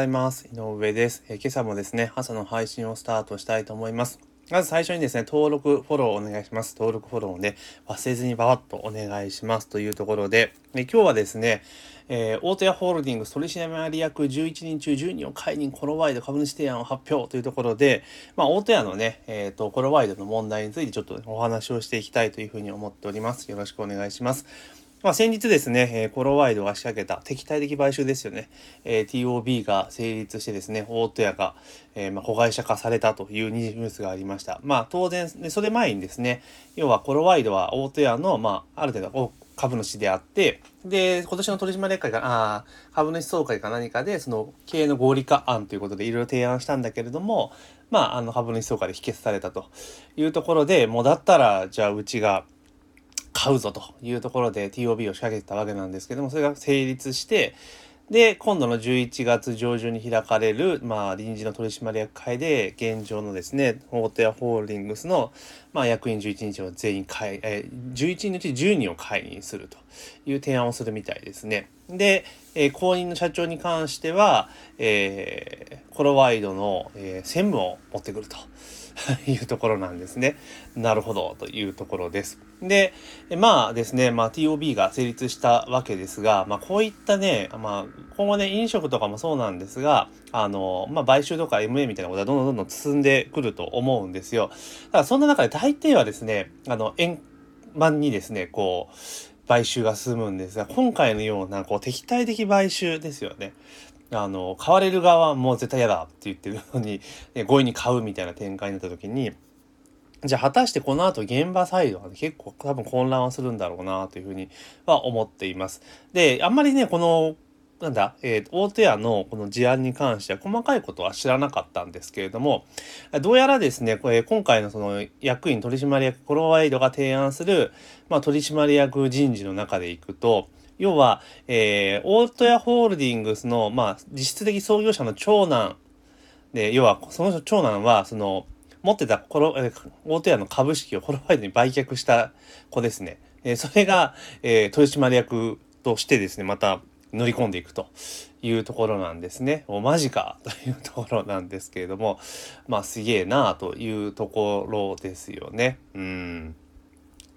ざいます。井上です、え、今朝もですね、朝の配信をスタートしたいと思います。まず最初にですね、登録、フォローお願いします。登録、フォローをね、忘れずにババッとお願いしますというところで、え今日はですね、えー、大手屋ホールディングス取締役11人中10人を解任コロワイド株主提案を発表というところで、まあ、大手屋のね、えっ、ー、と、コロワイドの問題についてちょっとお話をしていきたいというふうに思っております。よろしくお願いします。まあ、先日ですね、えー、コロワイドが仕掛けた敵対的買収ですよね、えー、TOB が成立してですね、大戸屋が、えー、まあ、子会社化されたというニュースがありました。まあ、当然、それ前にですね、要はコロワイドは大戸屋の、まあ、ある程度株主であって、で、今年の取締役会か、あ株主総会か何かで、その経営の合理化案ということでいろいろ提案したんだけれども、まあ、あの株主総会で否決されたというところで、もうだったら、じゃあうちが、買うぞというところで TOB を仕掛けてたわけなんですけども、それが成立して、で、今度の11月上旬に開かれる、まあ、臨時の取締役会で、現状のですね、大手ホールディングスの、まあ、役員11人を全員解、え、11人のうち10人を解任するという提案をするみたいですね。で、えー、後任の社長に関しては、えー、コロワイドの、えー、専務を持ってくると。いうところなんですね。なるほど、というところです。で、まあですね、まあ TOB が成立したわけですが、まあこういったね、まあ今後ね、飲食とかもそうなんですが、あの、まあ買収とか MA みたいなことはどんどんどんどん進んでくると思うんですよ。だからそんな中で大抵はですね、あの、円満にですね、こう、買収が進むんですが、今回のようなこう敵対的買収ですよね。あの、買われる側はもう絶対嫌だって言ってるのに、強引に買うみたいな展開になった時に、じゃあ果たしてこの後現場サイドは、ね、結構多分混乱はするんだろうなというふうには思っています。で、あんまりね、このなんだ、えー、大手屋のこの事案に関しては細かいことは知らなかったんですけれども、どうやらですね、これ今回のその役員取締役コロワイドが提案する、まあ、取締役人事の中でいくと、要は、えー、大戸屋ホールディングスの、まあ、実質的創業者の長男で、要は、その長男は、その、持ってたコロ、えー、大戸屋の株式をホロワイドに売却した子ですね。えー、それが、えー、取締役としてですね、また乗り込んでいくというところなんですね。おマジか というところなんですけれども、まあすげえなあというところですよね。うん。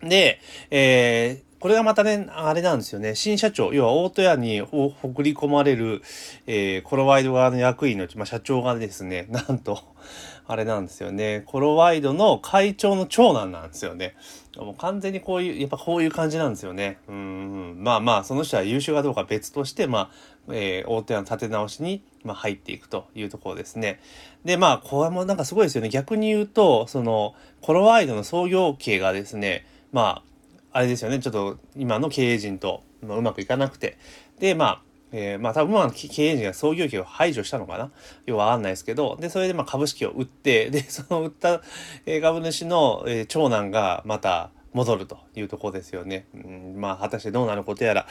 で、えー、これがまたね、あれなんですよね。新社長、要は大戸屋に送り込まれる、えー、コロワイド側の役員のうち、まあ、社長がですね、なんと、あれなんですよね。コロワイドの会長の長男なんですよね。もう完全にこういう、やっぱこういう感じなんですよね。うん。まあまあ、その人は優秀かどうか別として、まあ、えー、大手屋の立て直しに、まあ、入っていくというところですね。で、まあ、これもなんかすごいですよね。逆に言うと、その、コロワイドの創業系がですね、まあ、あれですよね、ちょっと今の経営陣とうまくいかなくて。で、まあ、えー、まあ多分まあ経営陣が創業期を排除したのかな？よくわかんないですけど、で、それでまあ株式を売って、で、その売った株主の、長男がまた戻るというとこですよね。うん、まあ果たしてどうなることやら。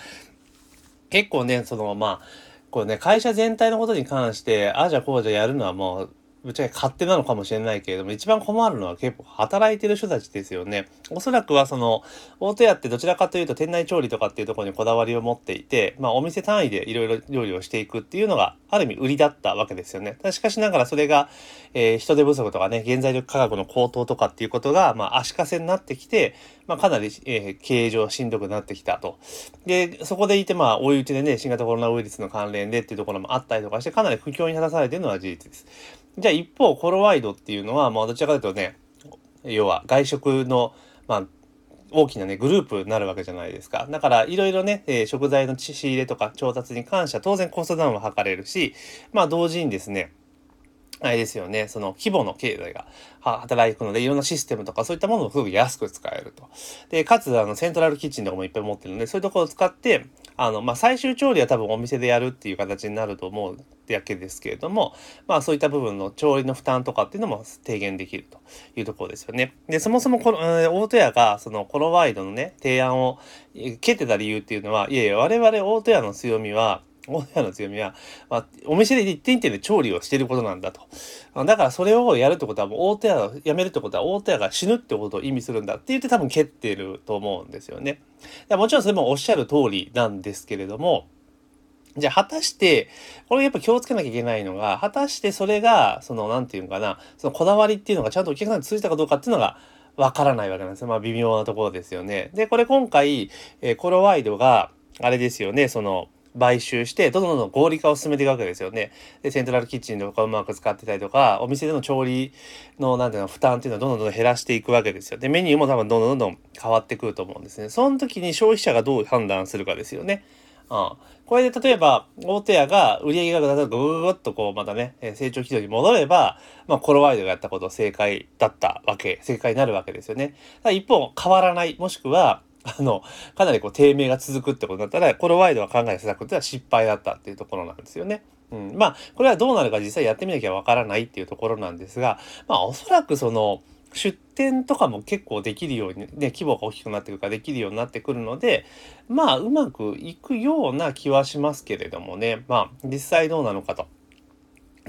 結構ね、そのまあ、こうね、会社全体のことに関して、ああじゃこうじゃやるのはもうぶっちゃけ勝手なのかもしれないけれども、一番困るのは結構働いてる人たちですよね。おそらくはその、大戸屋ってどちらかというと店内調理とかっていうところにこだわりを持っていて、まあお店単位でいろいろ料理をしていくっていうのがある意味売りだったわけですよね。しかしながらそれが、えー、人手不足とかね、原材料価格の高騰とかっていうことが、まあ足かせになってきて、まあかなり、えー、経営上しんどくなってきたと。で、そこでいてまあ追い打ちでね、新型コロナウイルスの関連でっていうところもあったりとかして、かなり不況に立たされてるのは事実です。じゃあ一方、コロワイドっていうのは、まあどちらかというとね、要は外食の、まあ、大きなね、グループになるわけじゃないですか。だから、いろいろね、えー、食材の仕入れとか調達に関しては当然コストダウンは図れるし、まあ同時にですね、あれですよね、その規模の経済が働くので、いろんなシステムとかそういったものをすごく安く使えると。で、かつ、あの、セントラルキッチンとかもいっぱい持ってるので、そういうところを使って、あの、まあ、最終調理は多分お店でやるっていう形になると思うわけですけれども、まあ、そういった部分の調理の負担とかっていうのも低減できるというところですよね。で、そもそもこの、えー、大戸屋が、その、コロワイドのね、提案を蹴ってた理由っていうのは、いやいや、我々大戸屋の強みは、大家の強みは、まあ、お店で一点一点で調理をしていることなんだと。だからそれをやるってことは、もう大手屋を辞めるってことは、大手屋が死ぬってことを意味するんだって言って多分蹴ってると思うんですよね。もちろんそれもおっしゃる通りなんですけれども、じゃあ、果たして、これやっぱ気をつけなきゃいけないのが、果たしてそれが、その、なんていうのかな、そのこだわりっていうのがちゃんとお客さんに通じたかどうかっていうのが、わからないわけなんですよ。まあ、微妙なところですよね。で、これ今回、えー、コロワイドが、あれですよね、その、買収して、どんどんどん合理化を進めていくわけですよね。で、セントラルキッチンとかうまく使ってたりとか、お店での調理の、なんていうの、負担っていうのはどんどんどん減らしていくわけですよ。で、メニューも多分どんどんどんどん変わってくると思うんですね。その時に消費者がどう判断するかですよね。うん。これで例えば、大手屋が売上が例えばぐぐぐっとこうまたね、成長軌道に戻れば、まあコロワイドがやったこと正解だったわけ、正解になるわけですよね。一方、変わらない、もしくは、あの、かなりこう低迷が続くってことだったら、コロワイドは考えた策っていうのは失敗だったっていうところなんですよね。うん。まあ、これはどうなるか実際やってみなきゃわからないっていうところなんですが、まあおそらくその、出店とかも結構できるようにね規模が大きくなってくるからできるようになってくるのでまあうまくいくような気はしますけれどもねまあ実際どうなのかと。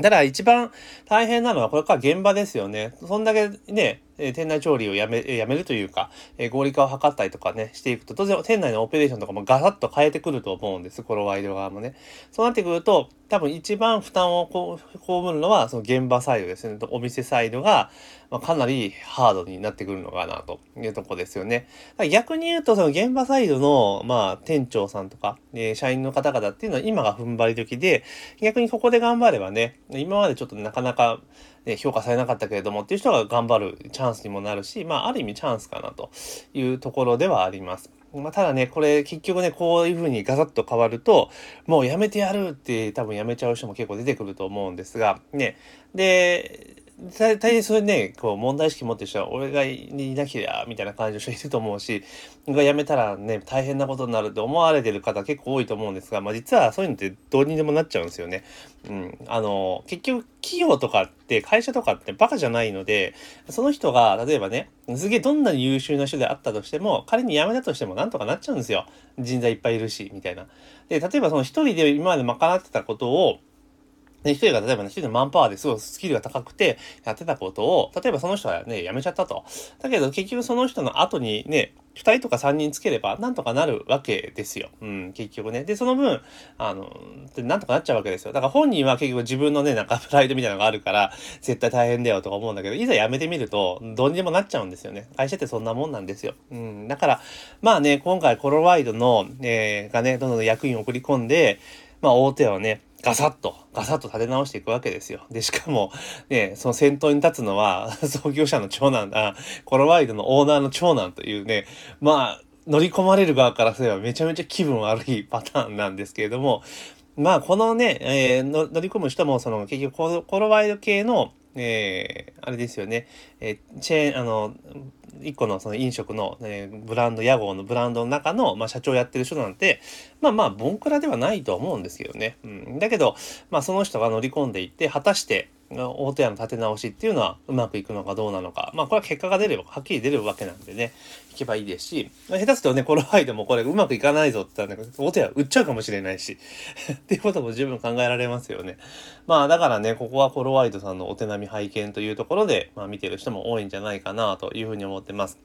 ただ一番大変なのはこれから現場ですよね。そんだけね、え店内調理をやめ、やめるというか、え合理化を図ったりとかね、していくと、当然店内のオペレーションとかもガサッと変えてくると思うんです。このワイド側もね。そうなってくると、多分一番負担をこう被るのは、その現場サイドですね。お店サイドが、まあ、かなりハードになってくるのかなというとこですよね。逆に言うと、その現場サイドの、まあ、店長さんとか、え社員の方々っていうのは今が踏ん張り時で、逆にここで頑張ればね、今までちょっとなかなか、え、評価されなかったけれどもっていう人が頑張るチャンスにもなるし、まあ、ある意味チャンスかなというところではあります。まあ、ただね、これ結局ね、こういう風にガサッと変わると、もうやめてやるって多分やめちゃう人も結構出てくると思うんですが、ね。で、大体それね、こう問題意識持ってる人は、俺がいなきゃ、みたいな感じの人いると思うし、が辞めたらね、大変なことになるって思われてる方結構多いと思うんですが、まあ実はそういうのってどうにでもなっちゃうんですよね。うん。あの、結局企業とかって会社とかってバカじゃないので、その人が例えばね、すげえどんなに優秀な人であったとしても、仮に辞めたとしてもなんとかなっちゃうんですよ。人材いっぱいいるし、みたいな。で、例えばその一人で今まで賄ってたことを、で、一人が例えばね、一人のマンパワーですごいスキルが高くてやってたことを、例えばその人はね、辞めちゃったと。だけど結局その人の後にね、二人とか三人つければなんとかなるわけですよ。うん、結局ね。で、その分、あの、なんとかなっちゃうわけですよ。だから本人は結局自分のね、なんかプライドみたいなのがあるから、絶対大変だよとか思うんだけど、いざ辞めてみると、どうにでもなっちゃうんですよね。会社ってそんなもんなんですよ。うん、だから、まあね、今回コロワイドの、えー、がね、どんどん役員を送り込んで、まあ大手はね、ガサッと、ガサッと立て直していくわけですよ。で、しかも、ね、その先頭に立つのは、創業者の長男だ、コロワイドのオーナーの長男というね、まあ、乗り込まれる側からすればめちゃめちゃ気分悪いパターンなんですけれども、まあ、このね、えー、乗り込む人も、その、結局コロワイド系の、えー、あれですよね、えー、チェーン、あの、一個のその飲食の、えー、ブランド、屋号のブランドの中の、まあ、社長やってる人なんて、まあまあ、ボンクラではないと思うんですけどね。うん。だけど、まあ、その人が乗り込んでいって、果たして、大手屋の立て直しっていうのはうまくいくのかどうなのか。まあこれは結果が出れば、はっきり出るわけなんでね、いけばいいですし、下手するとね、この間もこれうまくいかないぞって言ったらね、大手屋売っちゃうかもしれないし、っていうことも十分考えられますよね。まあだからね、ここはコロワイドさんのお手並み拝見というところで、まあ見てる人も多いんじゃないかなというふうに思ってます。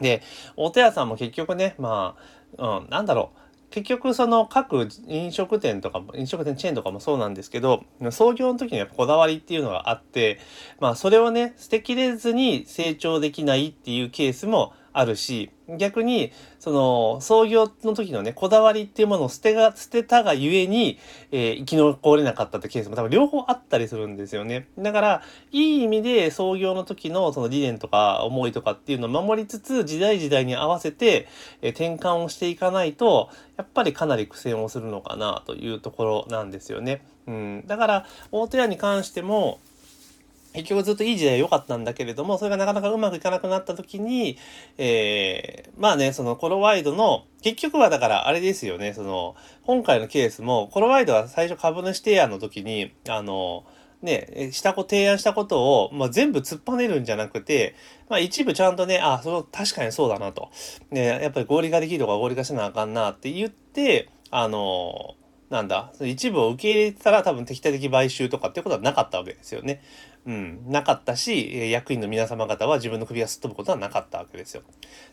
で、大手屋さんも結局ね、まあ、うん、なんだろう。結局その各飲食店とかも飲食店チェーンとかもそうなんですけど創業の時にやっぱこだわりっていうのがあってまあそれをね捨てきれずに成長できないっていうケースもあるし逆にその創業の時のねこだわりっていうものを捨てが捨てたがゆえに、えー、生き残れなかったってケースも多分両方あったりするんですよねだからいい意味で創業の時のその理念とか思いとかっていうのを守りつつ時代時代に合わせて、えー、転換をしていかないとやっぱりかなり苦戦をするのかなというところなんですよね。うん、だから大戸屋に関しても結局ずっといい時代良かったんだけれども、それがなかなかうまくいかなくなった時に、えー、まあね、そのコロワイドの、結局はだからあれですよね、その、今回のケースも、コロワイドは最初株主提案の時に、あの、ね、したこ、提案したことを、まあ、全部突っぱねるんじゃなくて、まあ、一部ちゃんとね、あ、それ確かにそうだなと。ね、やっぱり合理化できるとか合理化しなあかんなって言って、あの、なんだ、一部を受け入れてたら多分敵対的買収とかっていうことはなかったわけですよね。うん、なかったし、役員の皆様方は自分の首がすっ飛ぶことはなかったわけですよ。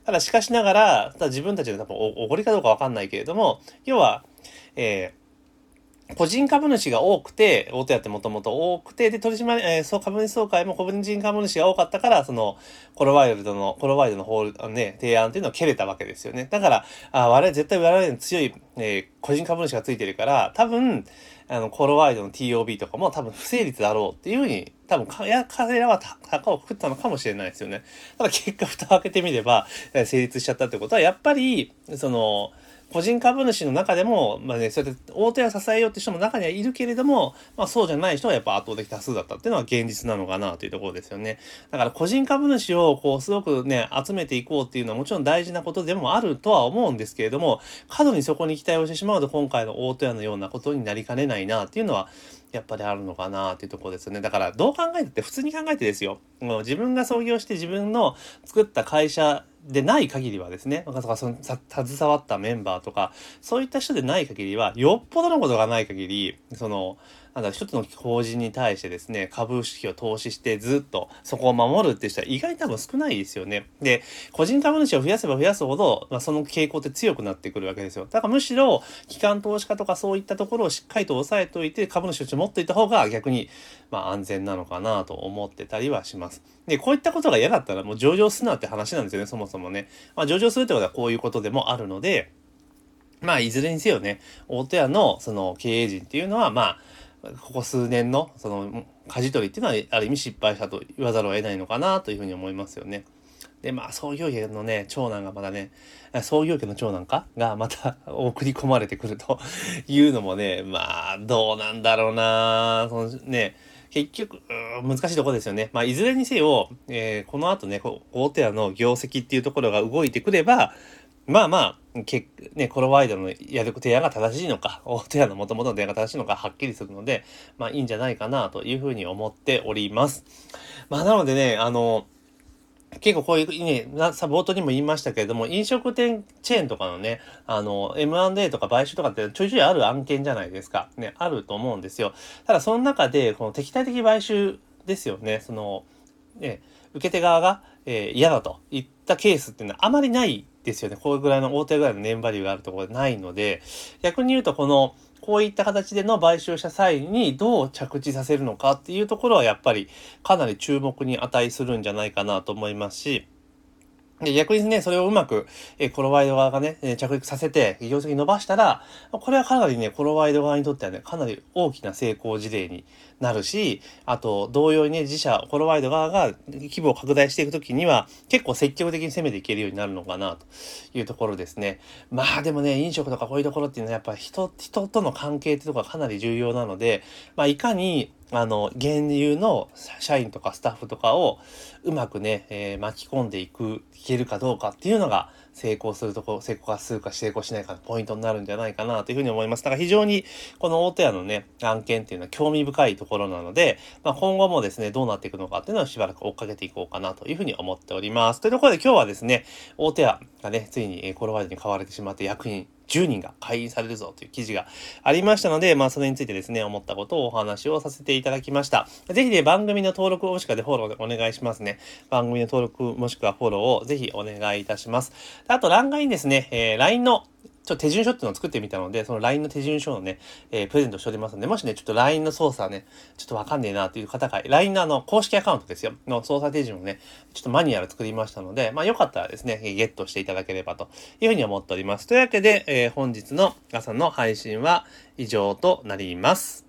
ただしかしながら、ただ自分たちの多分おごりかどうかわかんないけれども、要は、えー個人株主が多くて、大手やってもともと多くて、で、取締、えー、そう、株主総会も個人株主が多かったから、その、コロワイドの、コロワイドの法、ね、提案っていうのを蹴れたわけですよね。だから、あ我々絶対我々に強い、えー、個人株主がついてるから、多分、あの、コロワイドの TOB とかも多分不成立だろうっていうふうに、多分か、や、彼らは高をくくったのかもしれないですよね。ただ結果、蓋を開けてみれば、成立しちゃったってことは、やっぱり、その、個人株主の中でも、まあね、そうやって大手を支えようって人も中にはいるけれども、まあそうじゃない人はやっぱ圧倒的多数だったっていうのは現実なのかなというところですよね。だから個人株主をこうすごくね、集めていこうっていうのはもちろん大事なことでもあるとは思うんですけれども、過度にそこに期待をしてしまうと今回の大戸屋のようなことになりかねないなっていうのは、やっぱりあるのかなっていうところですよね。だからどう考えてって普通に考えてですよ。もう自分が創業して自分の作った会社でない限りはですね、かその携わったメンバーとか、そういった人でない限りは、よっぽどのことがない限り、その、なんだ、一つの法人に対してですね、株式を投資してずっとそこを守るっていう人は意外に多分少ないですよね。で、個人株主を増やせば増やすほど、まあ、その傾向って強くなってくるわけですよ。だからむしろ、機関投資家とかそういったところをしっかりと押さえておいて、株主として持っていた方が逆に、まあ安全なのかなと思ってたりはします。で、こういったことが嫌だったらもう上場すなって話なんですよね、そもそもね。まあ上場するってことはこういうことでもあるので、まあいずれにせよね、大手屋のその経営陣っていうのは、まあ、ここ数年のその舵取りっていうのはある意味失敗したと言わざるを得ないのかなというふうに思いますよね。で、まあ、創業家のね、長男がまだね、創業家の長男かがまた送り込まれてくるというのもね、まあ、どうなんだろうなそのね、結局、難しいとこですよね。まあ、いずれにせよ、えー、この後ね、大手屋の業績っていうところが動いてくれば、まあまあ、けね、コロワイドのやる提案が正しいのか、大手屋の元々の提案が正しいのか、はっきりするので、まあいいんじゃないかなというふうに思っております。まあなのでね、あの、結構こういうね、さ、冒頭にも言いましたけれども、飲食店チェーンとかのね、あの、M&A とか買収とかってちょいちょいある案件じゃないですか。ね、あると思うんですよ。ただその中で、この敵対的買収ですよね。その、ね、受け手側が、えー、嫌だといったケースっていうのはあまりないですよね。これぐらいの大手ぐらいの年バリューがあるところでないので、逆に言うとこの、こういった形での買収した際にどう着地させるのかっていうところはやっぱりかなり注目に値するんじゃないかなと思いますし、で、逆にね、それをうまく、えコロワイド側がね、え着陸させて、業績伸ばしたら、これはかなりね、コロワイド側にとってはね、かなり大きな成功事例になるし、あと、同様にね、自社、コロワイド側が規模を拡大していくときには、結構積極的に攻めていけるようになるのかな、というところですね。まあでもね、飲食とかこういうところっていうのはやっぱ人、人との関係ってところがかなり重要なので、まあいかに、あの、現有の社員とかスタッフとかをうまくね、えー、巻き込んでいく、いけるかどうかっていうのが成功するところ、成功がするか成功しないかのポイントになるんじゃないかなというふうに思います。だから非常にこの大手屋のね、案件っていうのは興味深いところなので、まあ、今後もですね、どうなっていくのかっていうのをしばらく追っかけていこうかなというふうに思っております。というところで今日はですね、大手屋がね、ついにコロワイドに買われてしまって役員10人が会員されるぞという記事がありましたので、まあそれについてですね、思ったことをお話をさせていただきました。ぜひね、番組の登録もしくはでフォローでお願いしますね。番組の登録もしくはフォローをぜひお願いいたします。あと、欄外にですね、えー、LINE のちょっと手順書っていうのを作ってみたので、その LINE の手順書をね、えー、プレゼントしておりますので、もしね、ちょっと LINE の操作ね、ちょっとわかんねえなという方が、LINE のあの、公式アカウントですよ、の操作手順をね、ちょっとマニュアル作りましたので、まあよかったらですね、ゲットしていただければというふうに思っております。というわけで、えー、本日の朝の配信は以上となります。